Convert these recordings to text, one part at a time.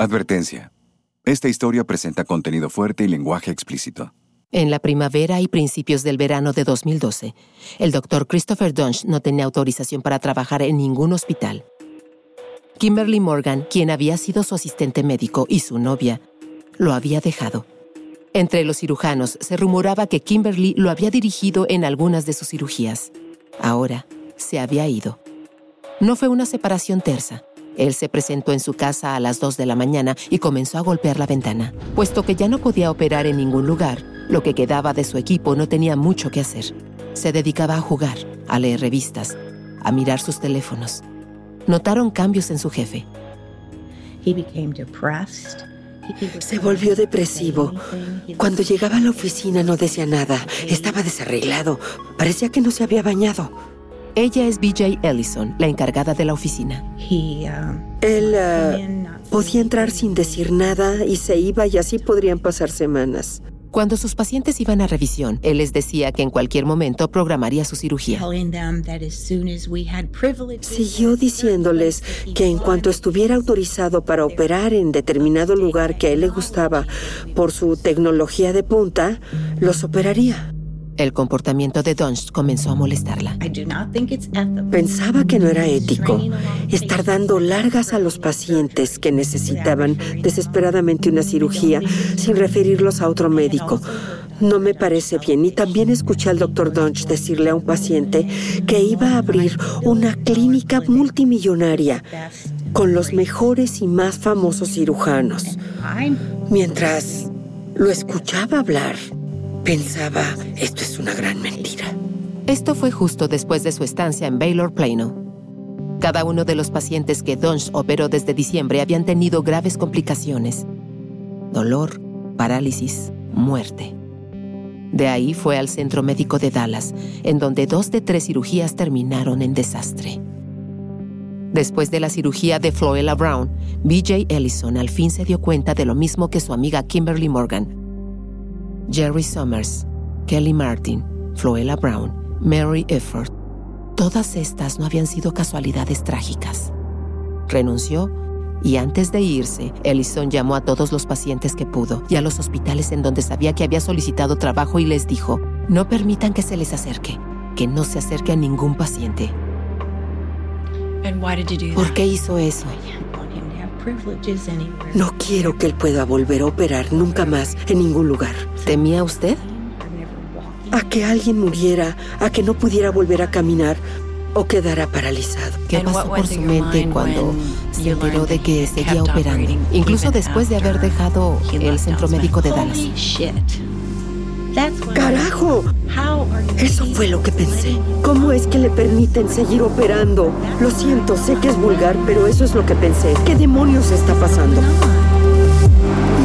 Advertencia. Esta historia presenta contenido fuerte y lenguaje explícito. En la primavera y principios del verano de 2012, el doctor Christopher Dunge no tenía autorización para trabajar en ningún hospital. Kimberly Morgan, quien había sido su asistente médico y su novia, lo había dejado. Entre los cirujanos se rumoraba que Kimberly lo había dirigido en algunas de sus cirugías. Ahora se había ido. No fue una separación tersa. Él se presentó en su casa a las 2 de la mañana y comenzó a golpear la ventana. Puesto que ya no podía operar en ningún lugar, lo que quedaba de su equipo no tenía mucho que hacer. Se dedicaba a jugar, a leer revistas, a mirar sus teléfonos. Notaron cambios en su jefe. Se volvió depresivo. Cuando llegaba a la oficina no decía nada. Estaba desarreglado. Parecía que no se había bañado. Ella es BJ Ellison, la encargada de la oficina. Él uh, podía entrar sin decir nada y se iba y así podrían pasar semanas. Cuando sus pacientes iban a revisión, él les decía que en cualquier momento programaría su cirugía. Siguió diciéndoles que en cuanto estuviera autorizado para operar en determinado lugar que a él le gustaba por su tecnología de punta, los operaría. El comportamiento de Dunst comenzó a molestarla. Pensaba que no era ético estar dando largas a los pacientes que necesitaban desesperadamente una cirugía sin referirlos a otro médico. No me parece bien. Y también escuché al doctor Dunch decirle a un paciente que iba a abrir una clínica multimillonaria con los mejores y más famosos cirujanos. Mientras lo escuchaba hablar, Pensaba, esto es una gran mentira. Esto fue justo después de su estancia en Baylor Plano. Cada uno de los pacientes que Dunge operó desde diciembre habían tenido graves complicaciones. Dolor, parálisis, muerte. De ahí fue al centro médico de Dallas, en donde dos de tres cirugías terminaron en desastre. Después de la cirugía de Floella Brown, BJ Ellison al fin se dio cuenta de lo mismo que su amiga Kimberly Morgan, Jerry Summers, Kelly Martin, Floella Brown, Mary Efford. Todas estas no habían sido casualidades trágicas. Renunció y antes de irse, Ellison llamó a todos los pacientes que pudo y a los hospitales en donde sabía que había solicitado trabajo y les dijo, no permitan que se les acerque, que no se acerque a ningún paciente. ¿Por qué hizo eso? No quiero que él pueda volver a operar nunca más en ningún lugar. ¿Temía usted? A que alguien muriera, a que no pudiera volver a caminar o quedara paralizado. ¿Qué pasó por su mente cuando se enteró de que seguía operando, incluso después de haber dejado el centro médico de Dallas? ¡Carajo! Eso fue lo que pensé. ¿Cómo es que le permiten seguir operando? Lo siento, sé que es vulgar, pero eso es lo que pensé. ¿Qué demonios está pasando?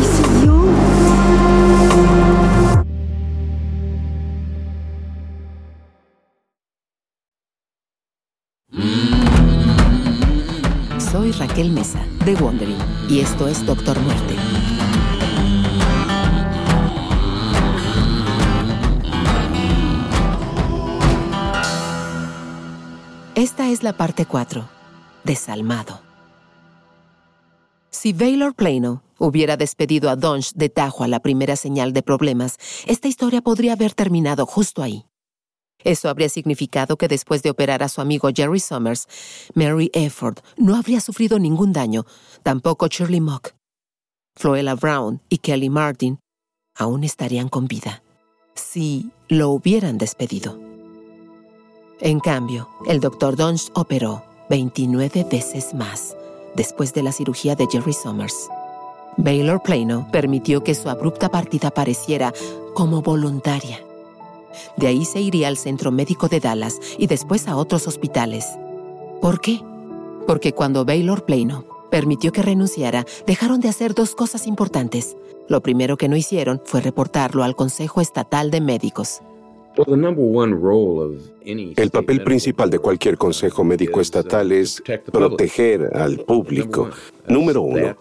Y siguió. Soy Raquel Mesa, de Wondering, y esto es Doctor Muerte. Es la parte 4, Desalmado. Si Baylor Plano hubiera despedido a Dunge de tajo a la primera señal de problemas, esta historia podría haber terminado justo ahí. Eso habría significado que después de operar a su amigo Jerry Summers, Mary Efford no habría sufrido ningún daño, tampoco Shirley Mock. Floella Brown y Kelly Martin aún estarían con vida, si lo hubieran despedido. En cambio, el Dr. Dunst operó 29 veces más después de la cirugía de Jerry Summers. Baylor Plano permitió que su abrupta partida pareciera como voluntaria. De ahí se iría al centro médico de Dallas y después a otros hospitales. ¿Por qué? Porque cuando Baylor Plano permitió que renunciara, dejaron de hacer dos cosas importantes. Lo primero que no hicieron fue reportarlo al Consejo Estatal de Médicos. El papel principal de cualquier consejo médico estatal es proteger al público. Número uno.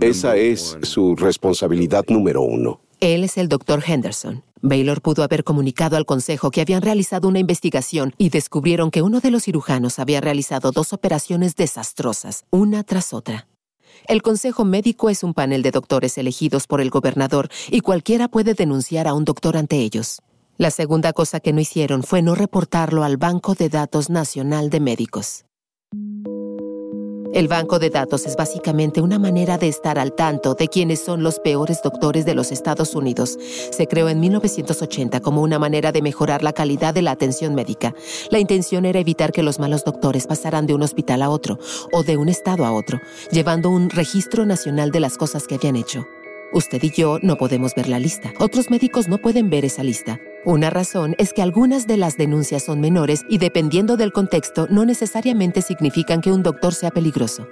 Esa es su responsabilidad número uno. Él es el doctor Henderson. Baylor pudo haber comunicado al consejo que habían realizado una investigación y descubrieron que uno de los cirujanos había realizado dos operaciones desastrosas, una tras otra. El Consejo Médico es un panel de doctores elegidos por el gobernador y cualquiera puede denunciar a un doctor ante ellos. La segunda cosa que no hicieron fue no reportarlo al Banco de Datos Nacional de Médicos. El banco de datos es básicamente una manera de estar al tanto de quiénes son los peores doctores de los Estados Unidos. Se creó en 1980 como una manera de mejorar la calidad de la atención médica. La intención era evitar que los malos doctores pasaran de un hospital a otro o de un estado a otro, llevando un registro nacional de las cosas que habían hecho. Usted y yo no podemos ver la lista. Otros médicos no pueden ver esa lista. Una razón es que algunas de las denuncias son menores y dependiendo del contexto no necesariamente significan que un doctor sea peligroso.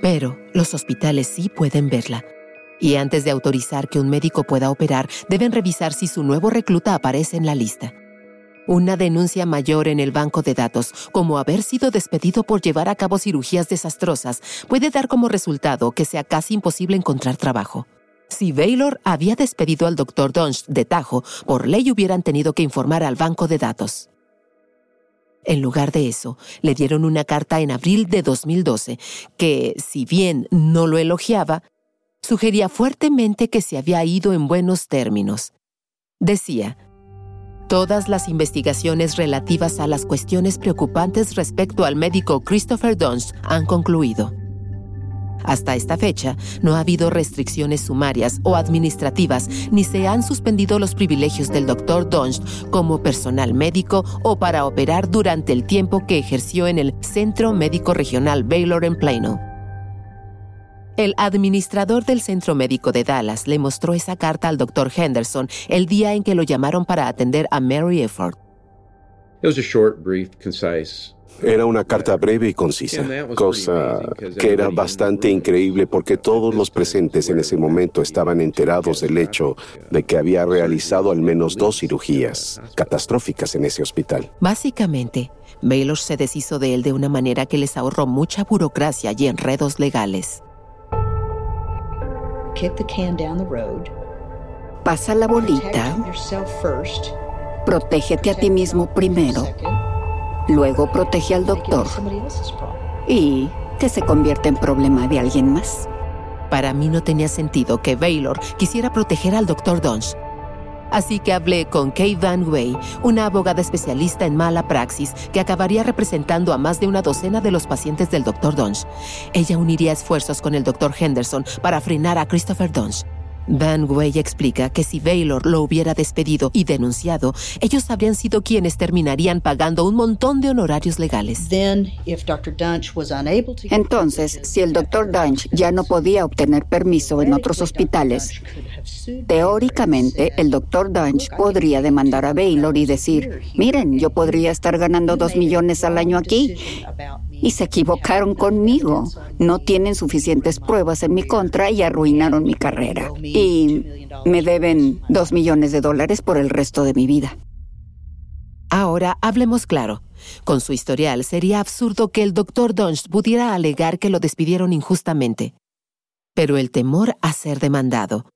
Pero los hospitales sí pueden verla. Y antes de autorizar que un médico pueda operar, deben revisar si su nuevo recluta aparece en la lista. Una denuncia mayor en el banco de datos, como haber sido despedido por llevar a cabo cirugías desastrosas, puede dar como resultado que sea casi imposible encontrar trabajo. Si Baylor había despedido al Dr. Dunst de Tajo, por ley hubieran tenido que informar al banco de datos. En lugar de eso, le dieron una carta en abril de 2012 que, si bien no lo elogiaba, sugería fuertemente que se había ido en buenos términos. Decía, Todas las investigaciones relativas a las cuestiones preocupantes respecto al médico Christopher Dunst han concluido. Hasta esta fecha, no ha habido restricciones sumarias o administrativas, ni se han suspendido los privilegios del Dr. Dunst como personal médico o para operar durante el tiempo que ejerció en el Centro Médico Regional Baylor en Plano. El administrador del Centro Médico de Dallas le mostró esa carta al Dr. Henderson el día en que lo llamaron para atender a Mary Efford. Era una carta breve y concisa, cosa que era bastante increíble porque todos los presentes en ese momento estaban enterados del hecho de que había realizado al menos dos cirugías catastróficas en ese hospital. Básicamente, Baylor se deshizo de él de una manera que les ahorró mucha burocracia y enredos legales. Pasa la bolita. Protégete a ti mismo primero luego protege al doctor y que se convierte en problema de alguien más. Para mí no tenía sentido que Baylor quisiera proteger al doctor Dunge. Así que hablé con Kay Van Way, una abogada especialista en mala praxis que acabaría representando a más de una docena de los pacientes del Dr. Dunge. Ella uniría esfuerzos con el Dr. Henderson para frenar a Christopher Dunge. Van Way explica que si Baylor lo hubiera despedido y denunciado, ellos habrían sido quienes terminarían pagando un montón de honorarios legales. Entonces, si el Dr. Dunch ya no podía obtener permiso en otros hospitales, teóricamente el Dr. Dunch podría demandar a Baylor y decir, miren, yo podría estar ganando dos millones al año aquí y se equivocaron conmigo. No tienen suficientes pruebas en mi contra y arruinaron mi carrera. Y me deben dos millones de dólares por el resto de mi vida. Ahora hablemos claro. Con su historial sería absurdo que el doctor Dunst pudiera alegar que lo despidieron injustamente. Pero el temor a ser demandado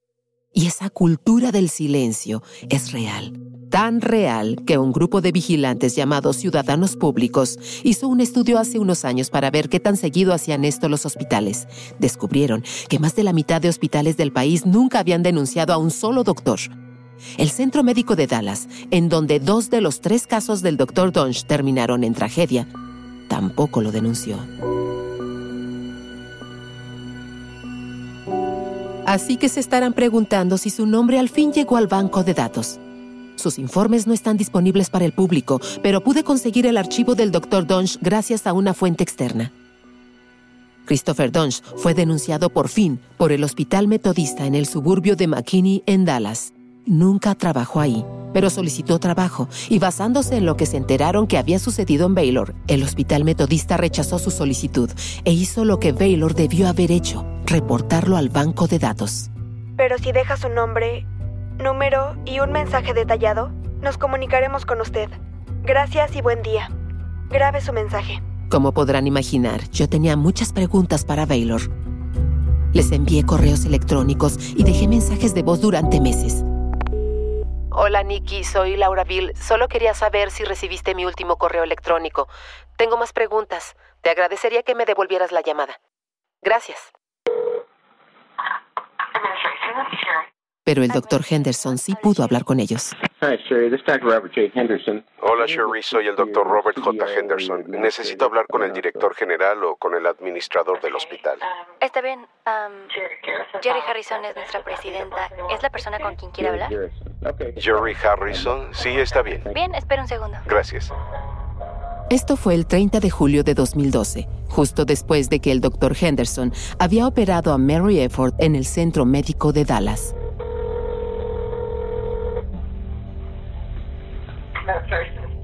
y esa cultura del silencio es real tan real que un grupo de vigilantes llamados Ciudadanos Públicos hizo un estudio hace unos años para ver qué tan seguido hacían esto los hospitales. Descubrieron que más de la mitad de hospitales del país nunca habían denunciado a un solo doctor. El Centro Médico de Dallas, en donde dos de los tres casos del doctor Dunge terminaron en tragedia, tampoco lo denunció. Así que se estarán preguntando si su nombre al fin llegó al banco de datos. Sus informes no están disponibles para el público, pero pude conseguir el archivo del Dr. Dunge gracias a una fuente externa. Christopher Dunge fue denunciado por fin por el Hospital Metodista en el suburbio de McKinney, en Dallas. Nunca trabajó ahí, pero solicitó trabajo y basándose en lo que se enteraron que había sucedido en Baylor, el Hospital Metodista rechazó su solicitud e hizo lo que Baylor debió haber hecho, reportarlo al banco de datos. Pero si deja su nombre, número y un mensaje detallado, nos comunicaremos con usted. Gracias y buen día. Grabe su mensaje. Como podrán imaginar, yo tenía muchas preguntas para Baylor. Les envié correos electrónicos y dejé mensajes de voz durante meses. Hola Nikki, soy Laura Bill. Solo quería saber si recibiste mi último correo electrónico. Tengo más preguntas. Te agradecería que me devolvieras la llamada. Gracias. Pero el doctor Henderson sí pudo hablar con ellos. Hola Sherry, soy el doctor Robert J. Henderson. Necesito hablar con el director general o con el administrador del hospital. Está bien. Jerry Harrison es nuestra presidenta. ¿Es la persona con quien quiere hablar? Jerry Harrison, sí, está bien. Bien, espera un segundo. Gracias. Esto fue el 30 de julio de 2012, justo después de que el doctor Henderson había operado a Mary Efford en el Centro Médico de Dallas.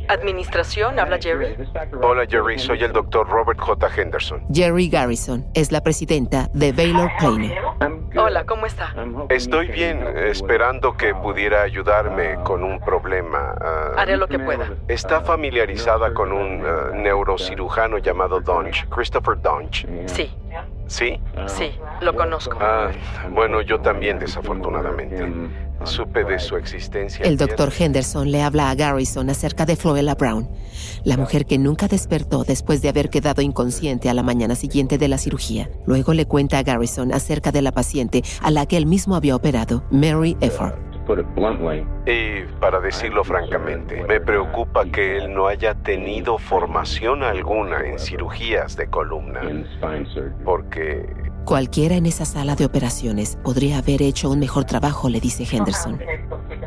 Administración, habla Jerry. Hola Jerry, soy el doctor Robert J. Henderson. Jerry Garrison es la presidenta de Baylor Plano. Hola, ¿cómo está? Estoy bien, esperando que pudiera ayudarme con un problema. Ah, Haré lo que pueda. ¿Está familiarizada con un ah, neurocirujano llamado Donch, Christopher Donch? Sí. ¿Sí? Sí, lo conozco. Ah, bueno, yo también, desafortunadamente. Supe de su existencia. El doctor Henderson le habla a Garrison acerca de Floella Brown, la mujer que nunca despertó después de haber quedado inconsciente a la mañana siguiente de la cirugía. Luego le cuenta a Garrison acerca de la paciente a la que él mismo había operado, Mary Efford. Y para decirlo francamente, me preocupa que él no haya tenido formación alguna en cirugías de columna. Porque Cualquiera en esa sala de operaciones podría haber hecho un mejor trabajo, le dice Henderson.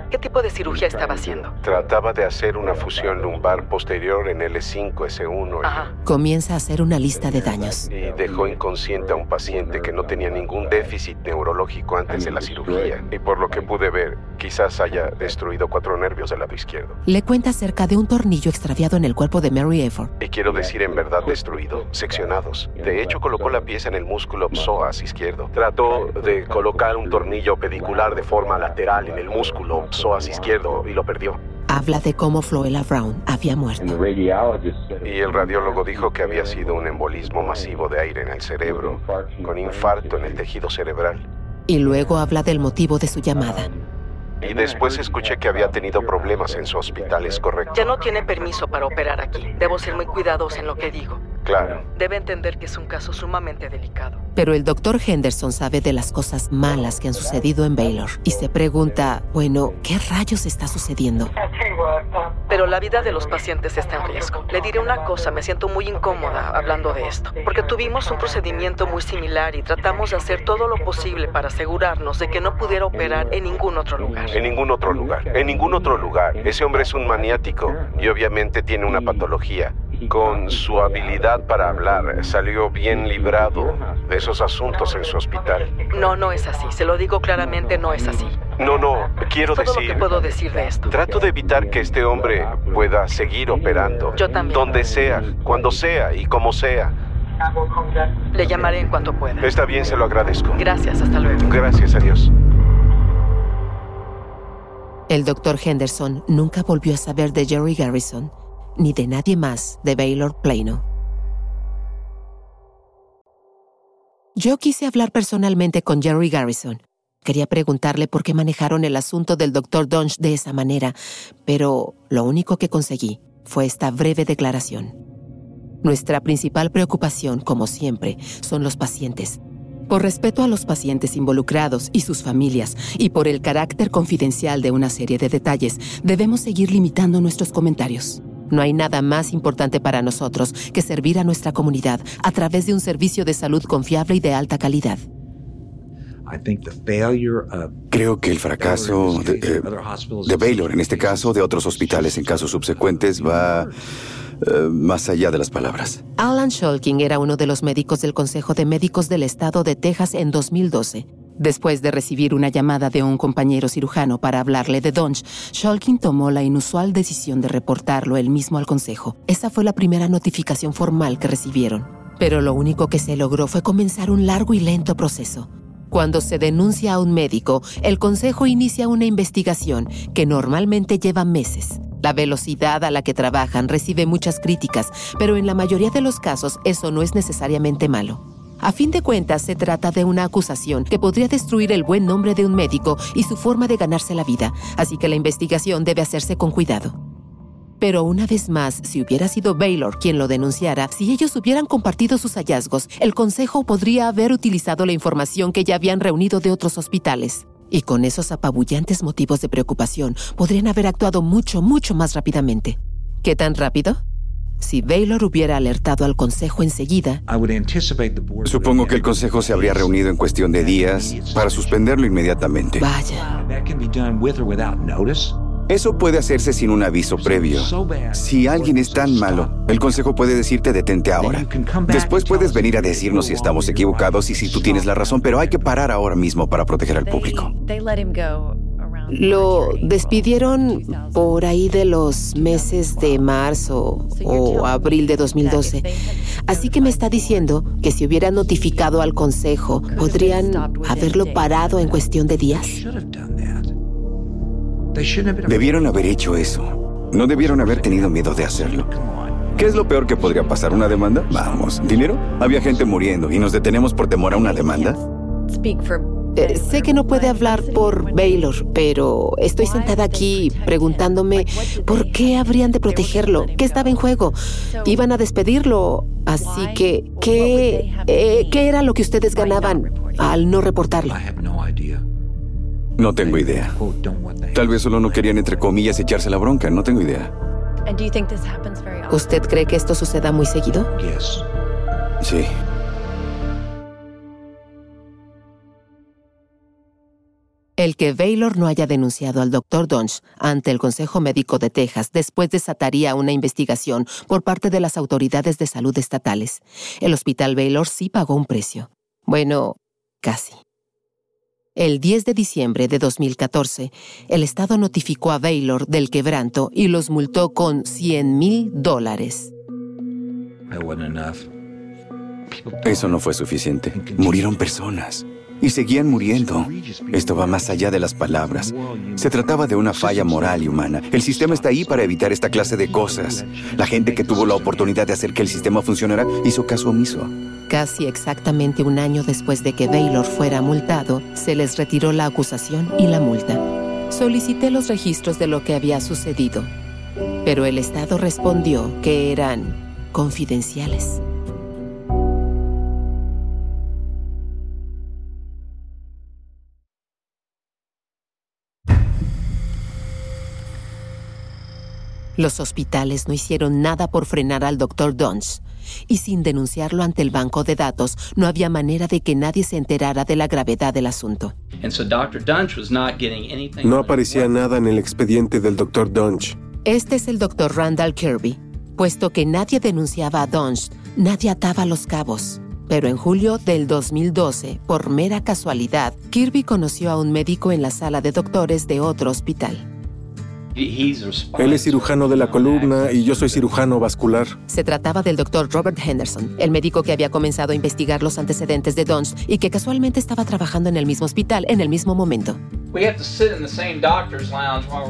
¿Qué tipo de cirugía estaba haciendo? Trataba de hacer una fusión lumbar posterior en L5S1. Y... Comienza a hacer una lista de daños. Y dejó inconsciente a un paciente que no tenía ningún déficit neurológico antes de la cirugía. Y por lo que pude ver, quizás haya destruido cuatro nervios del lado izquierdo. Le cuenta acerca de un tornillo extraviado en el cuerpo de Mary Efford. Y quiero decir en verdad destruido, seccionados. De hecho, colocó la pieza en el músculo psoas izquierdo. Trató de colocar un tornillo pedicular de forma lateral en el músculo psoas izquierdo y lo perdió. Habla de cómo Floella Brown había muerto. Y el radiólogo dijo que había sido un embolismo masivo de aire en el cerebro, con infarto en el tejido cerebral. Y luego habla del motivo de su llamada. Y después escuché que había tenido problemas en su hospital, ¿es correcto? Ya no tiene permiso para operar aquí. Debo ser muy cuidadoso en lo que digo. Claro. Debe entender que es un caso sumamente delicado. Pero el doctor Henderson sabe de las cosas malas que han sucedido en Baylor y se pregunta, bueno, ¿qué rayos está sucediendo? Pero la vida de los pacientes está en riesgo. Le diré una cosa, me siento muy incómoda hablando de esto, porque tuvimos un procedimiento muy similar y tratamos de hacer todo lo posible para asegurarnos de que no pudiera operar en ningún otro lugar. En ningún otro lugar, en ningún otro lugar. Ese hombre es un maniático y obviamente tiene una patología. Con su habilidad para hablar, salió bien librado de esos asuntos en su hospital. No, no es así. Se lo digo claramente, no es así. No, no, quiero Todo decir... lo que puedo decir de esto. Trato de evitar que este hombre pueda seguir operando. Yo también. Donde sea, cuando sea y como sea. Le llamaré en cuanto pueda. Está bien, se lo agradezco. Gracias, hasta luego. Gracias a Dios. El doctor Henderson nunca volvió a saber de Jerry Garrison ni de nadie más de Baylor Plano. Yo quise hablar personalmente con Jerry Garrison. Quería preguntarle por qué manejaron el asunto del Dr. Dunge de esa manera, pero lo único que conseguí fue esta breve declaración. Nuestra principal preocupación, como siempre, son los pacientes. Por respeto a los pacientes involucrados y sus familias, y por el carácter confidencial de una serie de detalles, debemos seguir limitando nuestros comentarios. No hay nada más importante para nosotros que servir a nuestra comunidad a través de un servicio de salud confiable y de alta calidad. Creo que el fracaso de, eh, de, Baylor, en este caso, de otros hospitales en casos subsecuentes, va eh, más allá de las palabras. Alan Shulkin era uno de los médicos del Consejo de Médicos del Estado de Texas en 2012. Después de recibir una llamada de un compañero cirujano para hablarle de Donch, Shulkin tomó la inusual decisión de reportarlo él mismo al consejo. Esa fue la primera notificación formal que recibieron. Pero lo único que se logró fue comenzar un largo y lento proceso. Cuando se denuncia a un médico, el consejo inicia una investigación que normalmente lleva meses. La velocidad a la que trabajan recibe muchas críticas, pero en la mayoría de los casos eso no es necesariamente malo. A fin de cuentas, se trata de una acusación que podría destruir el buen nombre de un médico y su forma de ganarse la vida, así que la investigación debe hacerse con cuidado. Pero una vez más, si hubiera sido Baylor quien lo denunciara, si ellos hubieran compartido sus hallazgos, el Consejo podría haber utilizado la información que ya habían reunido de otros hospitales. Y con esos apabullantes motivos de preocupación, podrían haber actuado mucho, mucho más rápidamente. ¿Qué tan rápido? Si Baylor hubiera alertado al Consejo enseguida, supongo que el Consejo se habría reunido en cuestión de días para suspenderlo inmediatamente. Vaya. Eso puede hacerse sin un aviso previo. Si alguien es tan malo, el consejo puede decirte detente ahora. Después puedes venir a decirnos si estamos equivocados y si tú tienes la razón, pero hay que parar ahora mismo para proteger al público. Lo despidieron por ahí de los meses de marzo o abril de 2012. Así que me está diciendo que si hubiera notificado al consejo, podrían haberlo parado en cuestión de días. Debieron haber hecho eso. No debieron haber tenido miedo de hacerlo. ¿Qué es lo peor que podría pasar? ¿Una demanda? Vamos. ¿Dinero? Había gente muriendo y nos detenemos por temor a una demanda. Eh, sé que no puede hablar por Baylor, pero estoy sentada aquí preguntándome por qué habrían de protegerlo, qué estaba en juego. Iban a despedirlo, así que ¿qué, eh, ¿qué era lo que ustedes ganaban al no reportarlo? No tengo idea. Tal vez solo no querían, entre comillas, echarse la bronca. No tengo idea. ¿Usted cree que esto suceda muy seguido? Sí. El que Baylor no haya denunciado al Dr. Dunch ante el Consejo Médico de Texas después desataría una investigación por parte de las autoridades de salud estatales. El Hospital Baylor sí pagó un precio. Bueno, casi. El 10 de diciembre de 2014, el Estado notificó a Baylor del quebranto y los multó con 100 mil dólares. Eso no fue suficiente. Murieron personas y seguían muriendo. Esto va más allá de las palabras. Se trataba de una falla moral y humana. El sistema está ahí para evitar esta clase de cosas. La gente que tuvo la oportunidad de hacer que el sistema funcionara hizo caso omiso. Casi exactamente un año después de que Baylor fuera multado, se les retiró la acusación y la multa. Solicité los registros de lo que había sucedido, pero el Estado respondió que eran confidenciales. Los hospitales no hicieron nada por frenar al Dr. Dunch, y sin denunciarlo ante el banco de datos, no había manera de que nadie se enterara de la gravedad del asunto. No aparecía nada en el expediente del Dr. Dunch. Este es el Dr. Randall Kirby. Puesto que nadie denunciaba a Dunch, nadie ataba los cabos. Pero en julio del 2012, por mera casualidad, Kirby conoció a un médico en la sala de doctores de otro hospital. Él es cirujano de la columna y yo soy cirujano vascular. Se trataba del doctor Robert Henderson, el médico que había comenzado a investigar los antecedentes de Dons y que casualmente estaba trabajando en el mismo hospital en el mismo momento.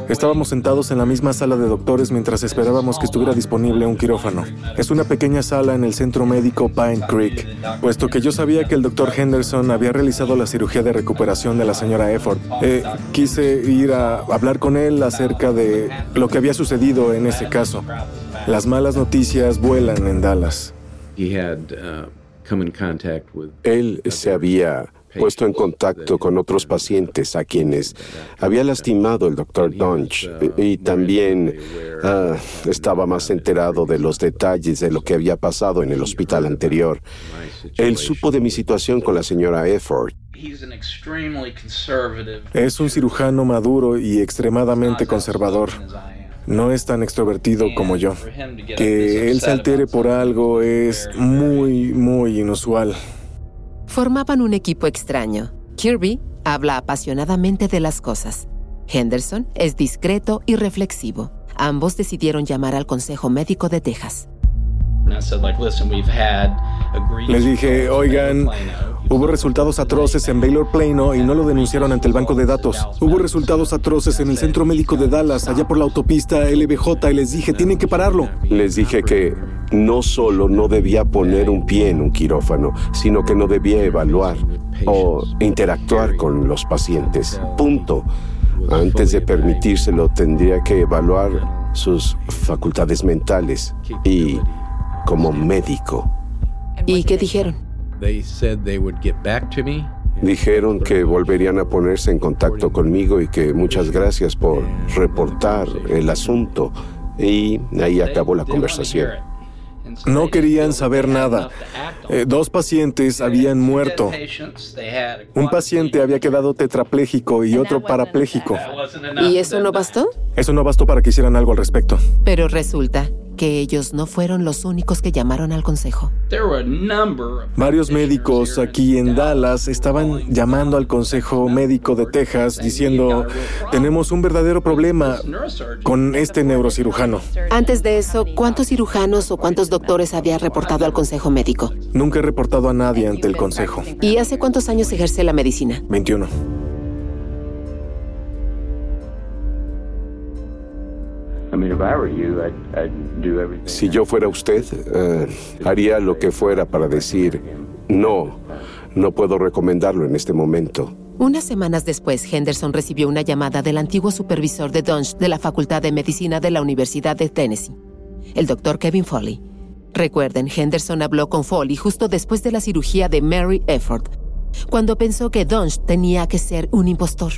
Estábamos sentados en la misma sala de doctores mientras esperábamos que estuviera disponible un quirófano. Es una pequeña sala en el centro médico Pine Creek, puesto que yo sabía que el doctor Henderson había realizado la cirugía de recuperación de la señora Efford. Eh, quise ir a hablar con él acerca de lo que había sucedido en ese caso. Las malas noticias vuelan en Dallas. Uh, él se había puesto en contacto con otros pacientes a quienes había lastimado el doctor Dunch y también ah, estaba más enterado de los detalles de lo que había pasado en el hospital anterior. Él supo de mi situación con la señora Efford. Es un cirujano maduro y extremadamente conservador. No es tan extrovertido como yo. Que él se altere por algo es muy, muy inusual. Formaban un equipo extraño. Kirby habla apasionadamente de las cosas. Henderson es discreto y reflexivo. Ambos decidieron llamar al Consejo Médico de Texas. Les dije, oigan, hubo resultados atroces en Baylor Plano y no lo denunciaron ante el banco de datos. Hubo resultados atroces en el centro médico de Dallas, allá por la autopista LBJ, y les dije, tienen que pararlo. Les dije que no solo no debía poner un pie en un quirófano, sino que no debía evaluar o interactuar con los pacientes. Punto. Antes de permitírselo, tendría que evaluar sus facultades mentales y como médico. ¿Y qué dijeron? Dijeron que volverían a ponerse en contacto conmigo y que muchas gracias por reportar el asunto. Y ahí acabó la conversación. No querían saber nada. Eh, dos pacientes habían muerto. Un paciente había quedado tetrapléjico y otro parapléjico. ¿Y eso no bastó? Eso no bastó para que hicieran algo al respecto. Pero resulta que ellos no fueron los únicos que llamaron al consejo. Varios médicos aquí en Dallas estaban llamando al Consejo Médico de Texas diciendo, tenemos un verdadero problema con este neurocirujano. Antes de eso, ¿cuántos cirujanos o cuántos doctores había reportado al Consejo Médico? Nunca he reportado a nadie ante el Consejo. ¿Y hace cuántos años ejerce la medicina? 21. Si yo fuera usted, eh, haría lo que fuera para decir, no, no puedo recomendarlo en este momento. Unas semanas después, Henderson recibió una llamada del antiguo supervisor de Dunge de la Facultad de Medicina de la Universidad de Tennessee, el doctor Kevin Foley. Recuerden, Henderson habló con Foley justo después de la cirugía de Mary Efford, cuando pensó que Dunge tenía que ser un impostor.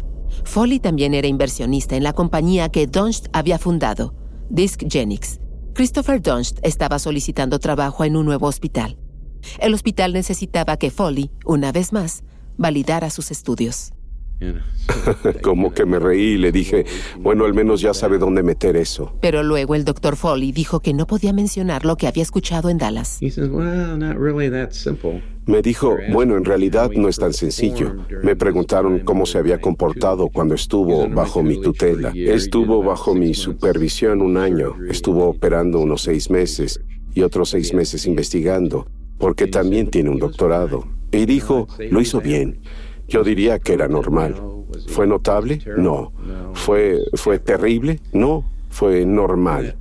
Foley también era inversionista en la compañía que Dunst había fundado, Disc Genix. Christopher Dunst estaba solicitando trabajo en un nuevo hospital. El hospital necesitaba que Foley, una vez más, validara sus estudios. Como que me reí y le dije, bueno, al menos ya sabe dónde meter eso. Pero luego el doctor Foley dijo que no podía mencionar lo que había escuchado en Dallas. Me dijo, bueno, en realidad no es tan sencillo. Me preguntaron cómo se había comportado cuando estuvo bajo mi tutela. Estuvo bajo mi supervisión un año, estuvo operando unos seis meses y otros seis meses investigando, porque también tiene un doctorado. Y dijo, lo hizo bien. Yo diría que era normal. ¿Fue notable? No. ¿Fue, fue terrible? No. Fue normal.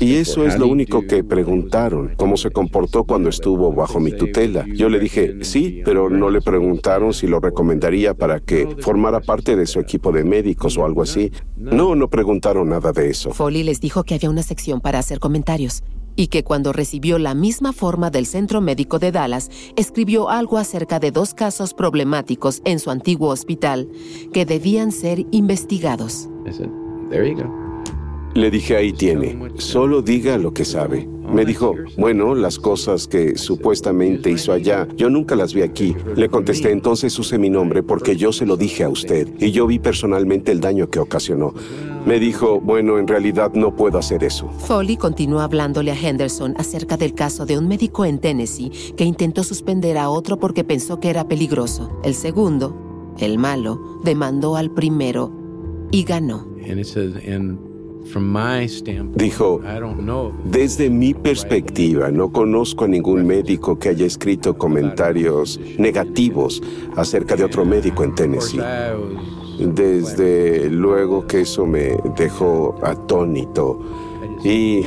Y eso es lo único que preguntaron, cómo se comportó cuando estuvo bajo mi tutela. Yo le dije, sí, pero no le preguntaron si lo recomendaría para que formara parte de su equipo de médicos o algo así. No, no preguntaron nada de eso. Foley les dijo que había una sección para hacer comentarios y que cuando recibió la misma forma del Centro Médico de Dallas, escribió algo acerca de dos casos problemáticos en su antiguo hospital que debían ser investigados. Le dije, ahí tiene, solo diga lo que sabe. Me dijo, bueno, las cosas que supuestamente hizo allá, yo nunca las vi aquí. Le contesté, entonces use mi nombre porque yo se lo dije a usted y yo vi personalmente el daño que ocasionó. Me dijo, bueno, en realidad no puedo hacer eso. Foley continuó hablándole a Henderson acerca del caso de un médico en Tennessee que intentó suspender a otro porque pensó que era peligroso. El segundo, el malo, demandó al primero y ganó. Dijo, desde mi perspectiva, no conozco a ningún médico que haya escrito comentarios negativos acerca de otro médico en Tennessee. Desde luego que eso me dejó atónito. Y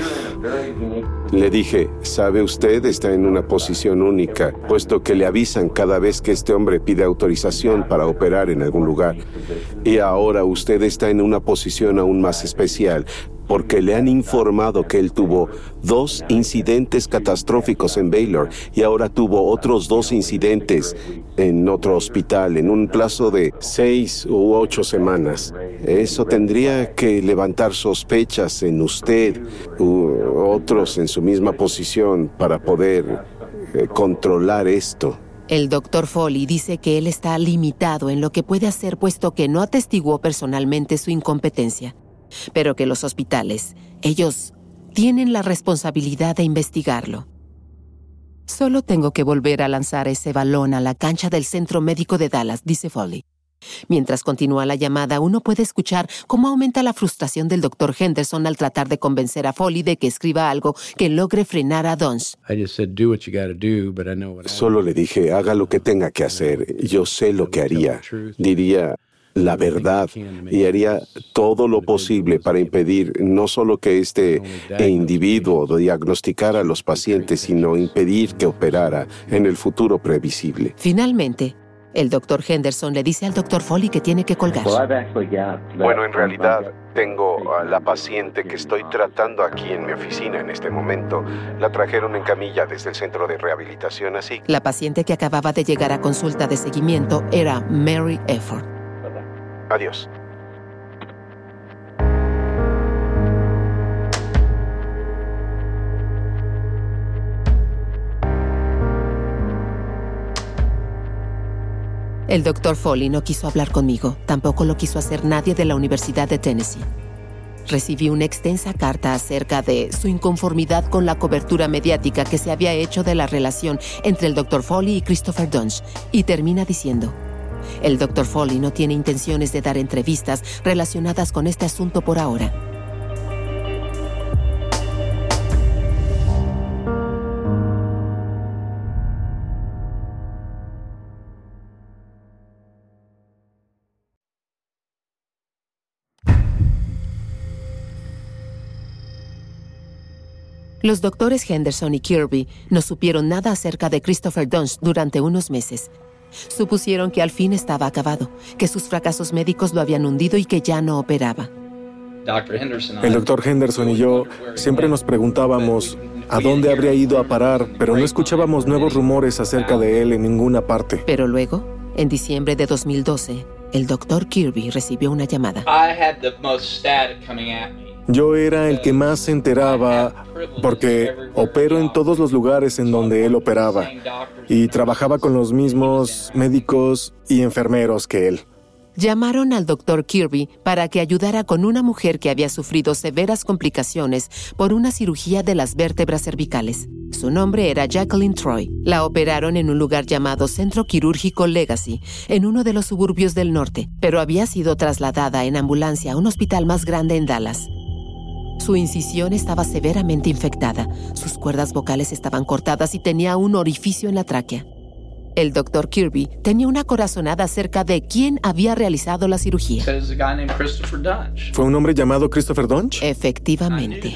le dije, ¿sabe usted? Está en una posición única, puesto que le avisan cada vez que este hombre pide autorización para operar en algún lugar. Y ahora usted está en una posición aún más especial, porque le han informado que él tuvo dos incidentes catastróficos en Baylor y ahora tuvo otros dos incidentes en otro hospital en un plazo de seis u ocho semanas. Eso tendría que levantar sospechas en usted u otros en su misma posición para poder eh, controlar esto. El doctor Foley dice que él está limitado en lo que puede hacer puesto que no atestiguó personalmente su incompetencia pero que los hospitales, ellos tienen la responsabilidad de investigarlo. Solo tengo que volver a lanzar ese balón a la cancha del Centro Médico de Dallas, dice Foley. Mientras continúa la llamada, uno puede escuchar cómo aumenta la frustración del doctor Henderson al tratar de convencer a Foley de que escriba algo que logre frenar a Dons. Solo le dije, haga lo que tenga que hacer. Yo sé lo que haría. Diría, la verdad y haría todo lo posible para impedir no solo que este individuo diagnosticara a los pacientes, sino impedir que operara en el futuro previsible. Finalmente, El doctor Henderson le dice al doctor Foley que tiene que colgar. Bueno, en realidad tengo a la paciente que estoy tratando aquí en mi oficina en este momento. La trajeron en camilla desde el centro de rehabilitación, así. La paciente que acababa de llegar a consulta de seguimiento era Mary Efford. Adiós. El doctor Foley no quiso hablar conmigo, tampoco lo quiso hacer nadie de la Universidad de Tennessee. Recibí una extensa carta acerca de su inconformidad con la cobertura mediática que se había hecho de la relación entre el doctor Foley y Christopher Dunge, y termina diciendo, el doctor Foley no tiene intenciones de dar entrevistas relacionadas con este asunto por ahora. Los doctores Henderson y Kirby no supieron nada acerca de Christopher Dunst durante unos meses. Supusieron que al fin estaba acabado, que sus fracasos médicos lo habían hundido y que ya no operaba. El doctor Henderson y yo siempre nos preguntábamos a dónde habría ido a parar, pero no escuchábamos nuevos rumores acerca de él en ninguna parte. Pero luego, en diciembre de 2012, el doctor Kirby recibió una llamada. Yo era el que más se enteraba porque opero en todos los lugares en donde él operaba y trabajaba con los mismos médicos y enfermeros que él. Llamaron al doctor Kirby para que ayudara con una mujer que había sufrido severas complicaciones por una cirugía de las vértebras cervicales. Su nombre era Jacqueline Troy. La operaron en un lugar llamado Centro Quirúrgico Legacy, en uno de los suburbios del norte, pero había sido trasladada en ambulancia a un hospital más grande en Dallas. Su incisión estaba severamente infectada, sus cuerdas vocales estaban cortadas y tenía un orificio en la tráquea. El doctor Kirby tenía una corazonada acerca de quién había realizado la cirugía. ¿Fue un hombre llamado Christopher Dunch? Efectivamente.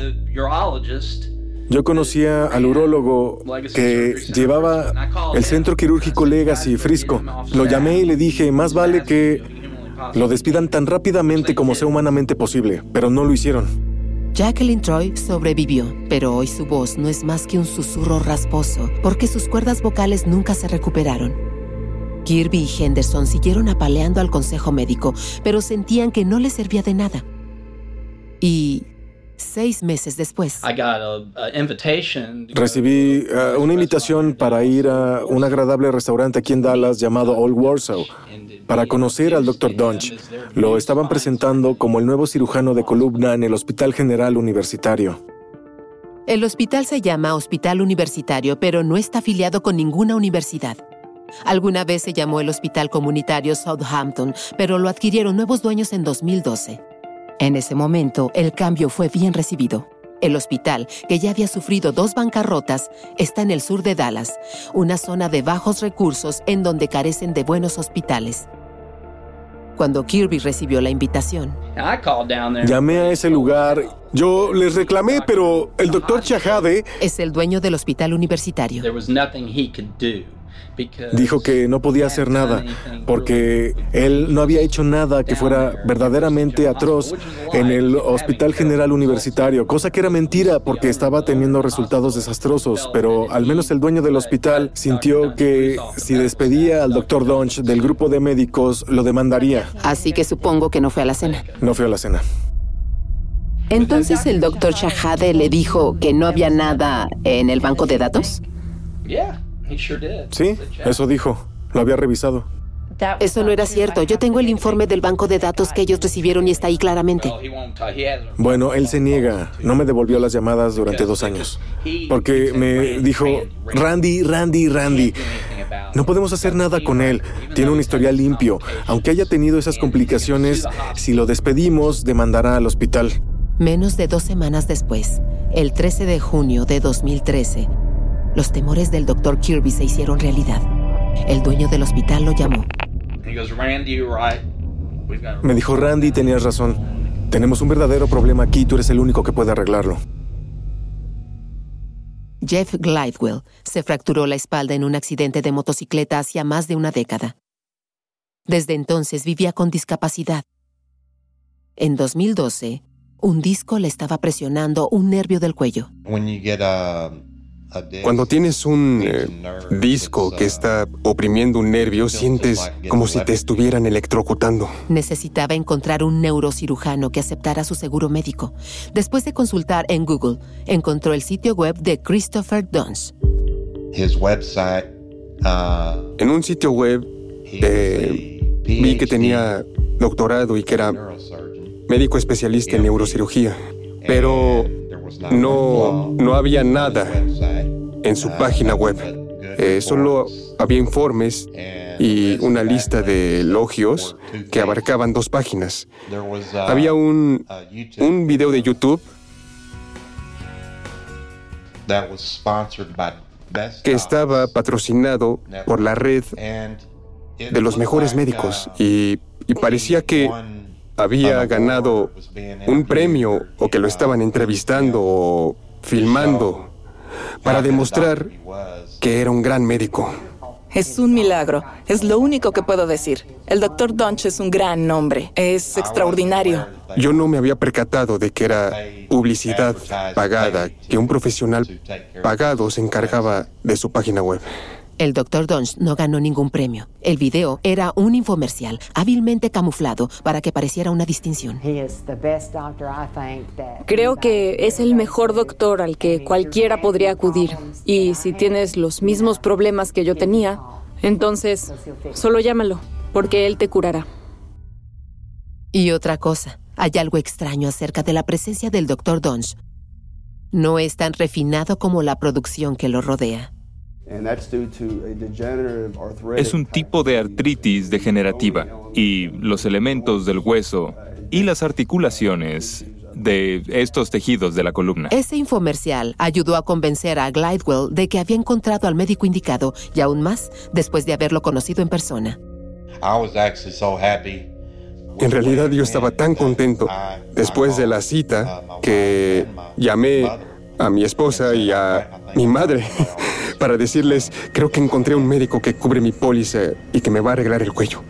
Yo conocía al urólogo que llevaba el centro quirúrgico Legacy Frisco. Lo llamé y le dije, más vale que lo despidan tan rápidamente como sea humanamente posible, pero no lo hicieron. Jacqueline Troy sobrevivió, pero hoy su voz no es más que un susurro rasposo porque sus cuerdas vocales nunca se recuperaron. Kirby y Henderson siguieron apaleando al consejo médico, pero sentían que no les servía de nada. Y seis meses después. Recibí uh, una invitación para ir a un agradable restaurante aquí en Dallas llamado Old Warsaw para conocer al Dr. Dunch. Lo estaban presentando como el nuevo cirujano de columna en el Hospital General Universitario. El hospital se llama Hospital Universitario, pero no está afiliado con ninguna universidad. Alguna vez se llamó el Hospital Comunitario Southampton, pero lo adquirieron nuevos dueños en 2012. En ese momento, el cambio fue bien recibido. El hospital, que ya había sufrido dos bancarrotas, está en el sur de Dallas, una zona de bajos recursos en donde carecen de buenos hospitales. Cuando Kirby recibió la invitación, llamé a ese lugar. Yo les reclamé, pero el doctor Chahade es el dueño del hospital universitario. Dijo que no podía hacer nada porque él no había hecho nada que fuera verdaderamente atroz en el Hospital General Universitario, cosa que era mentira porque estaba teniendo resultados desastrosos, pero al menos el dueño del hospital sintió que si despedía al doctor Donch del grupo de médicos, lo demandaría. Así que supongo que no fue a la cena. No fue a la cena. Entonces el doctor Shahade le dijo que no había nada en el banco de datos. Sí, eso dijo. Lo había revisado. Eso no era cierto. Yo tengo el informe del banco de datos que ellos recibieron y está ahí claramente. Bueno, él se niega. No me devolvió las llamadas durante dos años. Porque me dijo, Randy, Randy, Randy. No podemos hacer nada con él. Tiene un historial limpio. Aunque haya tenido esas complicaciones, si lo despedimos, demandará al hospital. Menos de dos semanas después, el 13 de junio de 2013, los temores del doctor Kirby se hicieron realidad. El dueño del hospital lo llamó. Me dijo, Randy, tenías razón. Tenemos un verdadero problema aquí, tú eres el único que puede arreglarlo. Jeff Glidewell se fracturó la espalda en un accidente de motocicleta hacia más de una década. Desde entonces vivía con discapacidad. En 2012, un disco le estaba presionando un nervio del cuello. Cuando tienes un eh, disco que está oprimiendo un nervio, sientes como si te estuvieran electrocutando. Necesitaba encontrar un neurocirujano que aceptara su seguro médico. Después de consultar en Google, encontró el sitio web de Christopher Dunst. Uh, en un sitio web eh, vi que tenía doctorado y que era médico especialista en neurocirugía, pero no, no había nada en su página web. Eh, solo había informes y una lista de elogios que abarcaban dos páginas. Había un, un video de YouTube que estaba patrocinado por la red de los mejores médicos y, y parecía que había ganado un premio o que lo estaban entrevistando o filmando para demostrar que era un gran médico. Es un milagro, es lo único que puedo decir. El doctor Dunch es un gran nombre, es extraordinario. Yo no me había percatado de que era publicidad pagada, que un profesional pagado se encargaba de su página web. El Dr. Dunst no ganó ningún premio. El video era un infomercial, hábilmente camuflado para que pareciera una distinción. Creo que es el mejor doctor al que cualquiera podría acudir. Y si tienes los mismos problemas que yo tenía, entonces solo llámalo, porque él te curará. Y otra cosa, hay algo extraño acerca de la presencia del Dr. Dunst. No es tan refinado como la producción que lo rodea. Es un tipo de artritis degenerativa y los elementos del hueso y las articulaciones de estos tejidos de la columna. Ese infomercial ayudó a convencer a Glidewell de que había encontrado al médico indicado y aún más después de haberlo conocido en persona. En realidad yo estaba tan contento después de la cita que llamé a mi esposa y a mi madre para decirles, creo que encontré un médico que cubre mi póliza y que me va a arreglar el cuello.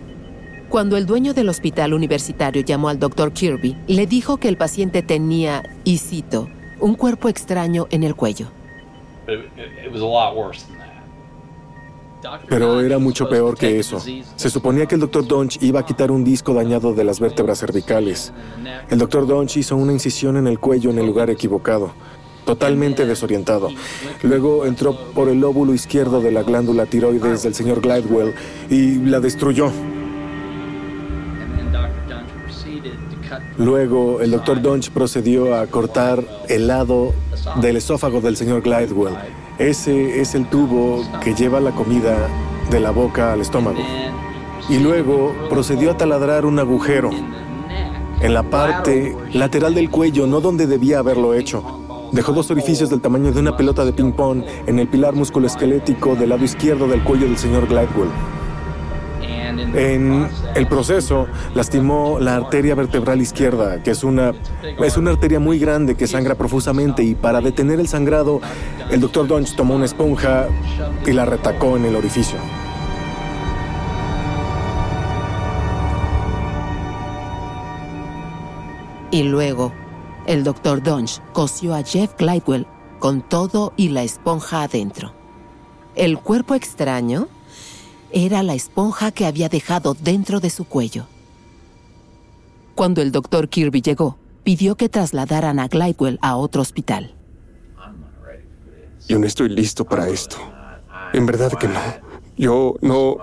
Cuando el dueño del hospital universitario llamó al doctor Kirby, le dijo que el paciente tenía, y cito, un cuerpo extraño en el cuello. Pero era mucho peor que eso. Se suponía que el doctor Donch iba a quitar un disco dañado de las vértebras cervicales. El doctor Donch hizo una incisión en el cuello en el lugar equivocado totalmente desorientado. Luego entró por el lóbulo izquierdo de la glándula tiroides del señor Glidewell y la destruyó. Luego, el doctor Dunch procedió a cortar el lado del esófago del señor Glidewell. Ese es el tubo que lleva la comida de la boca al estómago. Y luego procedió a taladrar un agujero en la parte lateral del cuello, no donde debía haberlo hecho. Dejó dos orificios del tamaño de una pelota de ping-pong en el pilar musculoesquelético del lado izquierdo del cuello del señor Glidewell. En el proceso, lastimó la arteria vertebral izquierda, que es una, es una arteria muy grande que sangra profusamente y para detener el sangrado, el doctor Dunch tomó una esponja y la retacó en el orificio. Y luego el doctor Dunch cosió a Jeff Glidewell con todo y la esponja adentro. El cuerpo extraño era la esponja que había dejado dentro de su cuello. Cuando el doctor Kirby llegó, pidió que trasladaran a Glidewell a otro hospital. Yo no estoy listo para esto. En verdad que no. Yo no...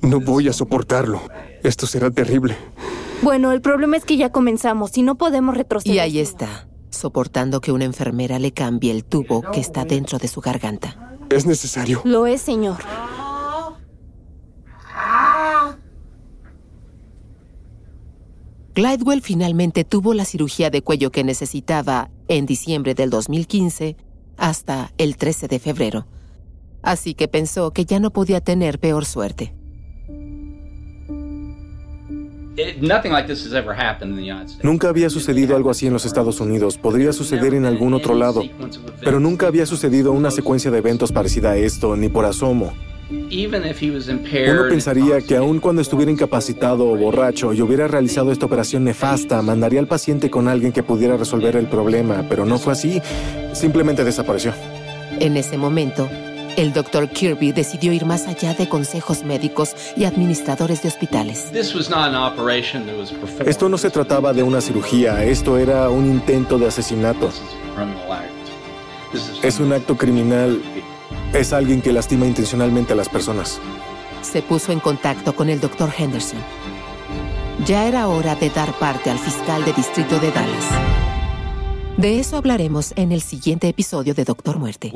No voy a soportarlo. Esto será terrible. Bueno, el problema es que ya comenzamos y no podemos retroceder. Y ahí está, soportando que una enfermera le cambie el tubo que está dentro de su garganta. Es necesario. Lo es, señor. Glidewell finalmente tuvo la cirugía de cuello que necesitaba en diciembre del 2015 hasta el 13 de febrero. Así que pensó que ya no podía tener peor suerte. Nunca había sucedido algo así en los Estados Unidos. Podría suceder en algún otro lado. Pero nunca había sucedido una secuencia de eventos parecida a esto, ni por asomo. Uno pensaría que aun cuando estuviera incapacitado o borracho y hubiera realizado esta operación nefasta, mandaría al paciente con alguien que pudiera resolver el problema, pero no fue así. Simplemente desapareció. En ese momento, el doctor Kirby decidió ir más allá de consejos médicos y administradores de hospitales. Esto no se trataba de una cirugía, esto era un intento de asesinato. Es un acto criminal es alguien que lastima intencionalmente a las personas. Se puso en contacto con el doctor Henderson. Ya era hora de dar parte al fiscal de distrito de Dallas. De eso hablaremos en el siguiente episodio de Doctor Muerte.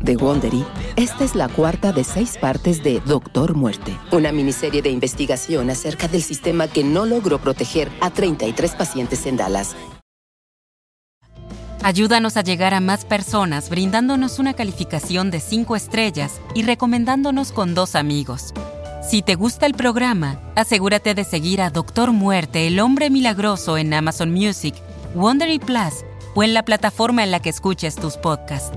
de Wondery, esta es la cuarta de seis partes de Doctor Muerte, una miniserie de investigación acerca del sistema que no logró proteger a 33 pacientes en Dallas. Ayúdanos a llegar a más personas brindándonos una calificación de 5 estrellas y recomendándonos con dos amigos. Si te gusta el programa, asegúrate de seguir a Doctor Muerte, el hombre milagroso en Amazon Music, Wondery Plus o en la plataforma en la que escuches tus podcasts.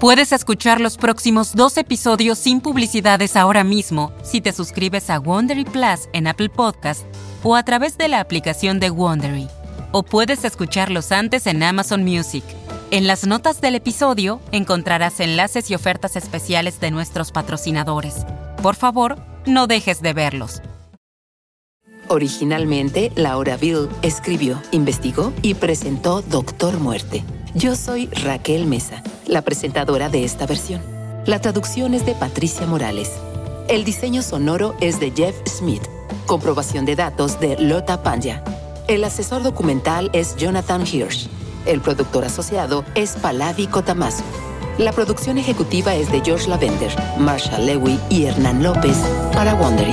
Puedes escuchar los próximos dos episodios sin publicidades ahora mismo si te suscribes a Wondery Plus en Apple Podcast o a través de la aplicación de Wondery. O puedes escucharlos antes en Amazon Music. En las notas del episodio encontrarás enlaces y ofertas especiales de nuestros patrocinadores. Por favor, no dejes de verlos. Originalmente, Laura Bill escribió, investigó y presentó Doctor Muerte yo soy Raquel Mesa, la presentadora de esta versión. La traducción es de Patricia Morales. El diseño sonoro es de Jeff Smith. Comprobación de datos de Lota Panya. El asesor documental es Jonathan Hirsch. El productor asociado es Palavi Kotamasu. La producción ejecutiva es de George Lavender, Marshall Lewy y Hernán López para Wondery.